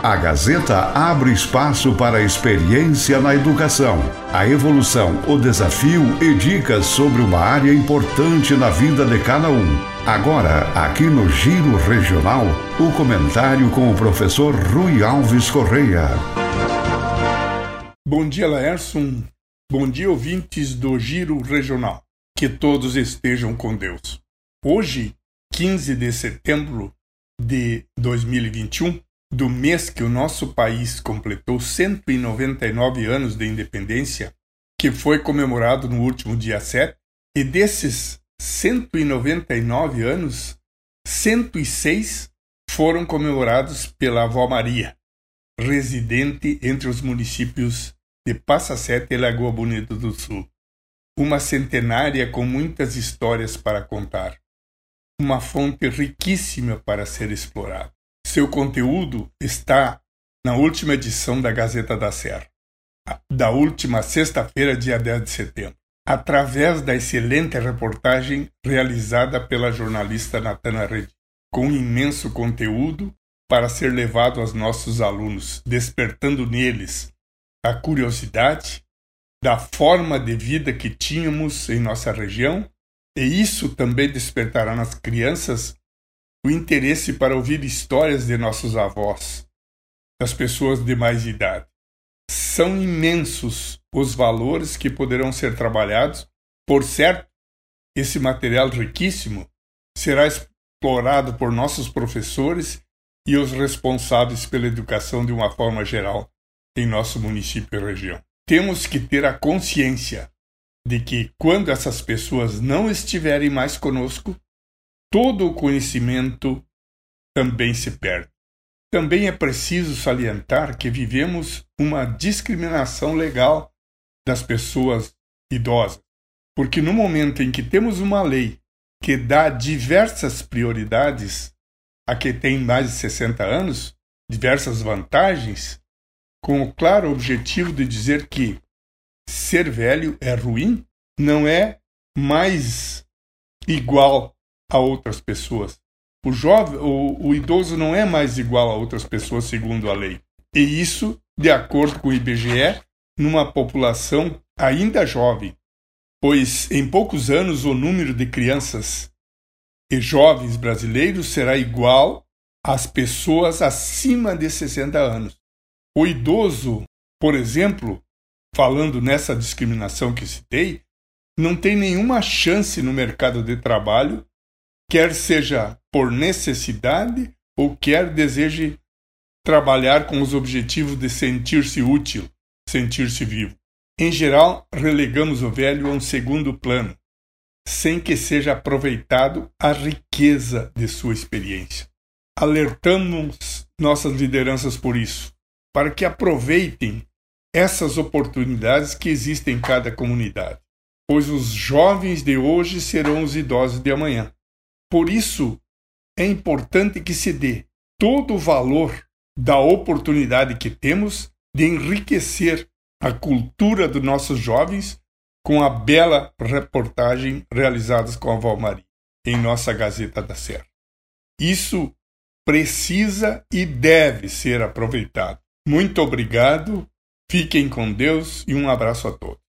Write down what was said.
A Gazeta abre espaço para a experiência na educação, a evolução, o desafio e dicas sobre uma área importante na vida de cada um. Agora, aqui no Giro Regional, o comentário com o professor Rui Alves Correia. Bom dia, Laércio. Bom dia, ouvintes do Giro Regional. Que todos estejam com Deus. Hoje, 15 de setembro de 2021, do mês que o nosso país completou 199 anos de independência, que foi comemorado no último dia 7, e desses 199 anos, 106 foram comemorados pela avó Maria, residente entre os municípios de Passa Sete e Lagoa Bonita do Sul. Uma centenária com muitas histórias para contar. Uma fonte riquíssima para ser explorada. Seu conteúdo está na última edição da Gazeta da Serra, da última sexta-feira, dia 10 de setembro, através da excelente reportagem realizada pela jornalista Natana Redi, com imenso conteúdo para ser levado aos nossos alunos, despertando neles a curiosidade da forma de vida que tínhamos em nossa região, e isso também despertará nas crianças o interesse para ouvir histórias de nossos avós, das pessoas de mais idade. São imensos os valores que poderão ser trabalhados. Por certo, esse material riquíssimo será explorado por nossos professores e os responsáveis pela educação de uma forma geral em nosso município e região. Temos que ter a consciência de que, quando essas pessoas não estiverem mais conosco, todo o conhecimento também se perde. Também é preciso salientar que vivemos uma discriminação legal das pessoas idosas, porque no momento em que temos uma lei que dá diversas prioridades a quem tem mais de 60 anos, diversas vantagens, com o claro objetivo de dizer que ser velho é ruim, não é mais igual a outras pessoas. O jovem, o, o idoso não é mais igual a outras pessoas segundo a lei. E isso, de acordo com o IBGE, numa população ainda jovem, pois em poucos anos o número de crianças e jovens brasileiros será igual às pessoas acima de 60 anos. O idoso, por exemplo, falando nessa discriminação que citei, não tem nenhuma chance no mercado de trabalho quer seja por necessidade ou quer deseje trabalhar com os objetivos de sentir-se útil, sentir-se vivo. Em geral, relegamos o velho a um segundo plano, sem que seja aproveitado a riqueza de sua experiência. Alertamos nossas lideranças por isso, para que aproveitem essas oportunidades que existem em cada comunidade, pois os jovens de hoje serão os idosos de amanhã. Por isso, é importante que se dê todo o valor da oportunidade que temos de enriquecer a cultura dos nossos jovens com a bela reportagem realizada com a Val Maria em nossa Gazeta da Serra. Isso precisa e deve ser aproveitado. Muito obrigado, fiquem com Deus e um abraço a todos.